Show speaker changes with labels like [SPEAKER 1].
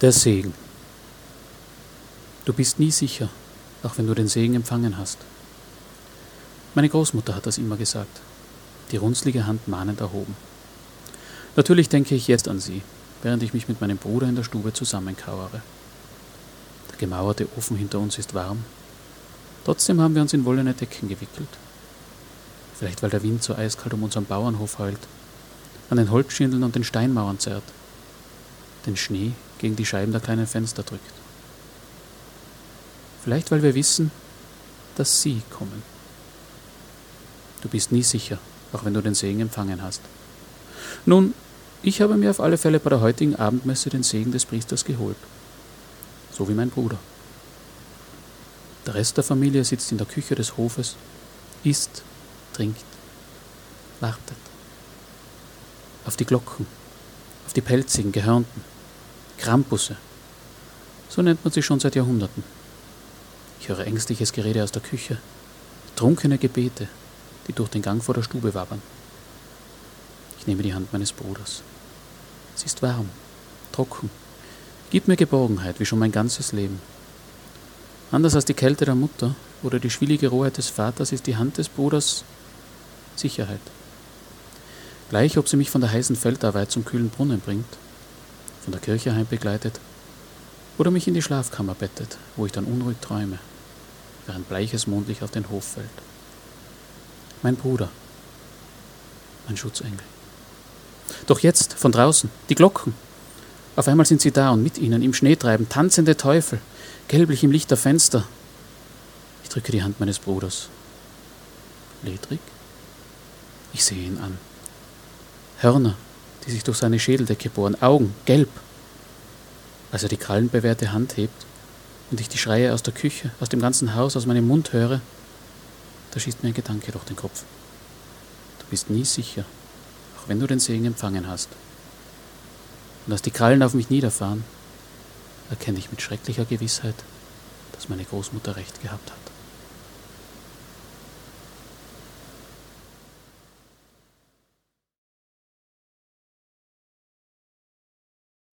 [SPEAKER 1] Der Segen. Du bist nie sicher, auch wenn du den Segen empfangen hast. Meine Großmutter hat das immer gesagt, die runzlige Hand mahnend erhoben. Natürlich denke ich jetzt an sie, während ich mich mit meinem Bruder in der Stube zusammenkauere. Der gemauerte Ofen hinter uns ist warm. Trotzdem haben wir uns in wollene Decken gewickelt. Vielleicht weil der Wind so eiskalt um unseren Bauernhof heult, an den Holzschindeln und den Steinmauern zerrt, den Schnee gegen die Scheiben der kleinen Fenster drückt. Vielleicht weil wir wissen, dass sie kommen. Du bist nie sicher, auch wenn du den Segen empfangen hast. Nun, ich habe mir auf alle Fälle bei der heutigen Abendmesse den Segen des Priesters geholt. So wie mein Bruder. Der Rest der Familie sitzt in der Küche des Hofes, isst, trinkt, wartet. Auf die Glocken, auf die pelzigen, gehörnten, Krampusse. So nennt man sie schon seit Jahrhunderten. Ich höre ängstliches Gerede aus der Küche, trunkene Gebete, die durch den Gang vor der Stube wabbern. Ich nehme die Hand meines Bruders. Sie ist warm, trocken, gibt mir Geborgenheit, wie schon mein ganzes Leben. Anders als die Kälte der Mutter oder die schwielige Rohheit des Vaters ist die Hand des Bruders Sicherheit. Gleich ob sie mich von der heißen Feldarbeit zum kühlen Brunnen bringt von der Kirche heim begleitet oder mich in die Schlafkammer bettet, wo ich dann unruhig träume, während bleiches Mondlicht auf den Hof fällt. Mein Bruder, mein Schutzengel. Doch jetzt, von draußen, die Glocken. Auf einmal sind sie da und mit ihnen im Schnee treiben tanzende Teufel, gelblich im Licht der Fenster. Ich drücke die Hand meines Bruders. Ledrig? Ich sehe ihn an. Hörner, die sich durch seine Schädeldecke bohren, Augen, gelb. Als er die krallenbewehrte Hand hebt und ich die Schreie aus der Küche, aus dem ganzen Haus, aus meinem Mund höre, da schießt mir ein Gedanke durch den Kopf. Du bist nie sicher, auch wenn du den Segen empfangen hast. Und als die Krallen auf mich niederfahren, erkenne ich mit schrecklicher Gewissheit, dass meine Großmutter recht gehabt hat.